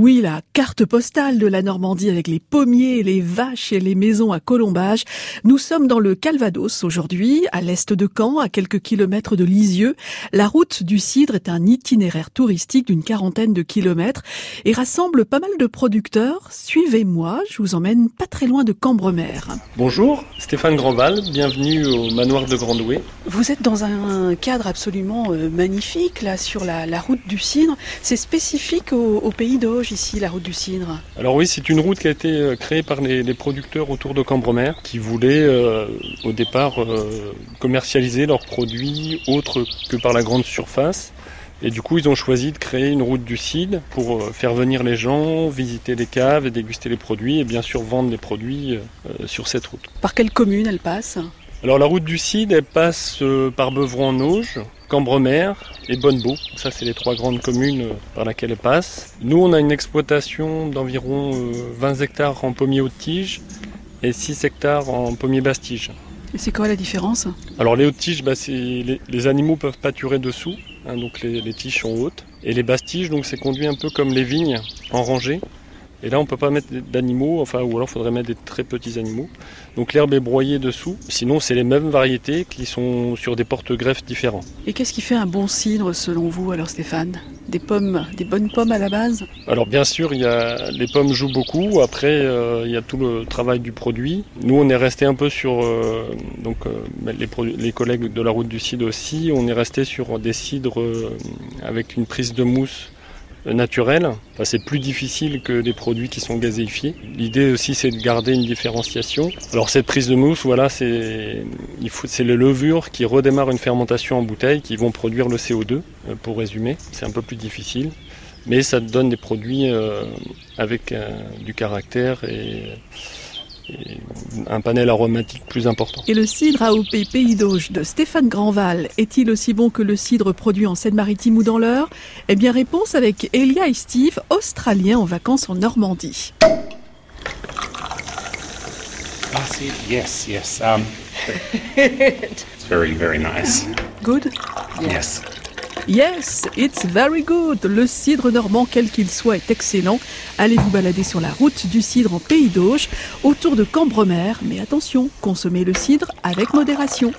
Oui, la carte postale de la Normandie avec les pommiers, les vaches et les maisons à colombage. Nous sommes dans le Calvados aujourd'hui, à l'est de Caen, à quelques kilomètres de Lisieux. La route du cidre est un itinéraire touristique d'une quarantaine de kilomètres et rassemble pas mal de producteurs. Suivez-moi, je vous emmène pas très loin de Cambremer. Bonjour, Stéphane Grandval, bienvenue au manoir de Grandoué. Vous êtes dans un cadre absolument euh, magnifique, là, sur la, route du cidre. C'est spécifique au, pays d'Auge ici, la route du cidre Alors oui, c'est une route qui a été euh, créée par les, producteurs autour de Cambremer qui voulaient euh, au départ euh, commercialiser leurs produits autres que par la grande surface. Et du coup, ils ont choisi de créer une route du cidre pour faire venir les gens, visiter les caves et déguster les produits et bien sûr vendre les produits sur cette route. Par quelle commune elle passe? Alors la route du Cid, elle passe par Beuvron-en-Auge, Cambremer et Bonnebeau. Ça, c'est les trois grandes communes euh, par lesquelles elle passe. Nous, on a une exploitation d'environ 20 euh, hectares en pommier haute tige et 6 hectares en pommier basse tige. Et c'est quoi la différence? Alors les hautes tiges, bah, les, les, animaux peuvent pâturer dessous, hein, donc les, les, tiges sont hautes. Et les basses tiges, donc c'est conduit un peu comme les vignes en rangée. Et là, on ne peut pas mettre d'animaux, enfin, ou alors il faudrait mettre des très petits animaux. Donc l'herbe est broyée dessous. Sinon, c'est les mêmes variétés qui sont sur des porte-greffes différents. Et qu'est-ce qui fait un bon cidre selon vous, alors Stéphane? Des pommes, des bonnes pommes à la base? Alors bien sûr, il y a, les pommes jouent beaucoup. Après, euh, il y a tout le travail du produit. Nous, on est resté un peu sur, euh, donc euh, les, les, collègues de la route du cidre aussi, on est resté sur des cidres avec une prise de mousse naturel. c'est plus difficile que les produits qui sont gazéifiés. L'idée aussi, c'est de garder une différenciation. Alors cette prise de mousse, voilà, c'est c'est les levures qui redémarrent une fermentation en bouteille, qui vont produire le CO2. Euh, pour résumer, c'est un peu plus difficile, mais ça donne des produits euh, avec euh, du caractère et un panel aromatique plus important. Et le cidre AOP Pays d'Auge de Stéphane Grandval est-il aussi bon que le cidre produit en Seine-Maritime ou dans l'Eure? Eh bien, réponse avec Elia et Steve, australiens en vacances en Normandie. Ah, yes, yes. Um, it's very, very nice. Good? Yes. Yes, it's very good. Le cidre normand, quel qu'il soit, est excellent. Allez vous balader sur la route du cidre en Pays d'Auge, autour de Cambremer. Mais attention, consommez le cidre avec modération.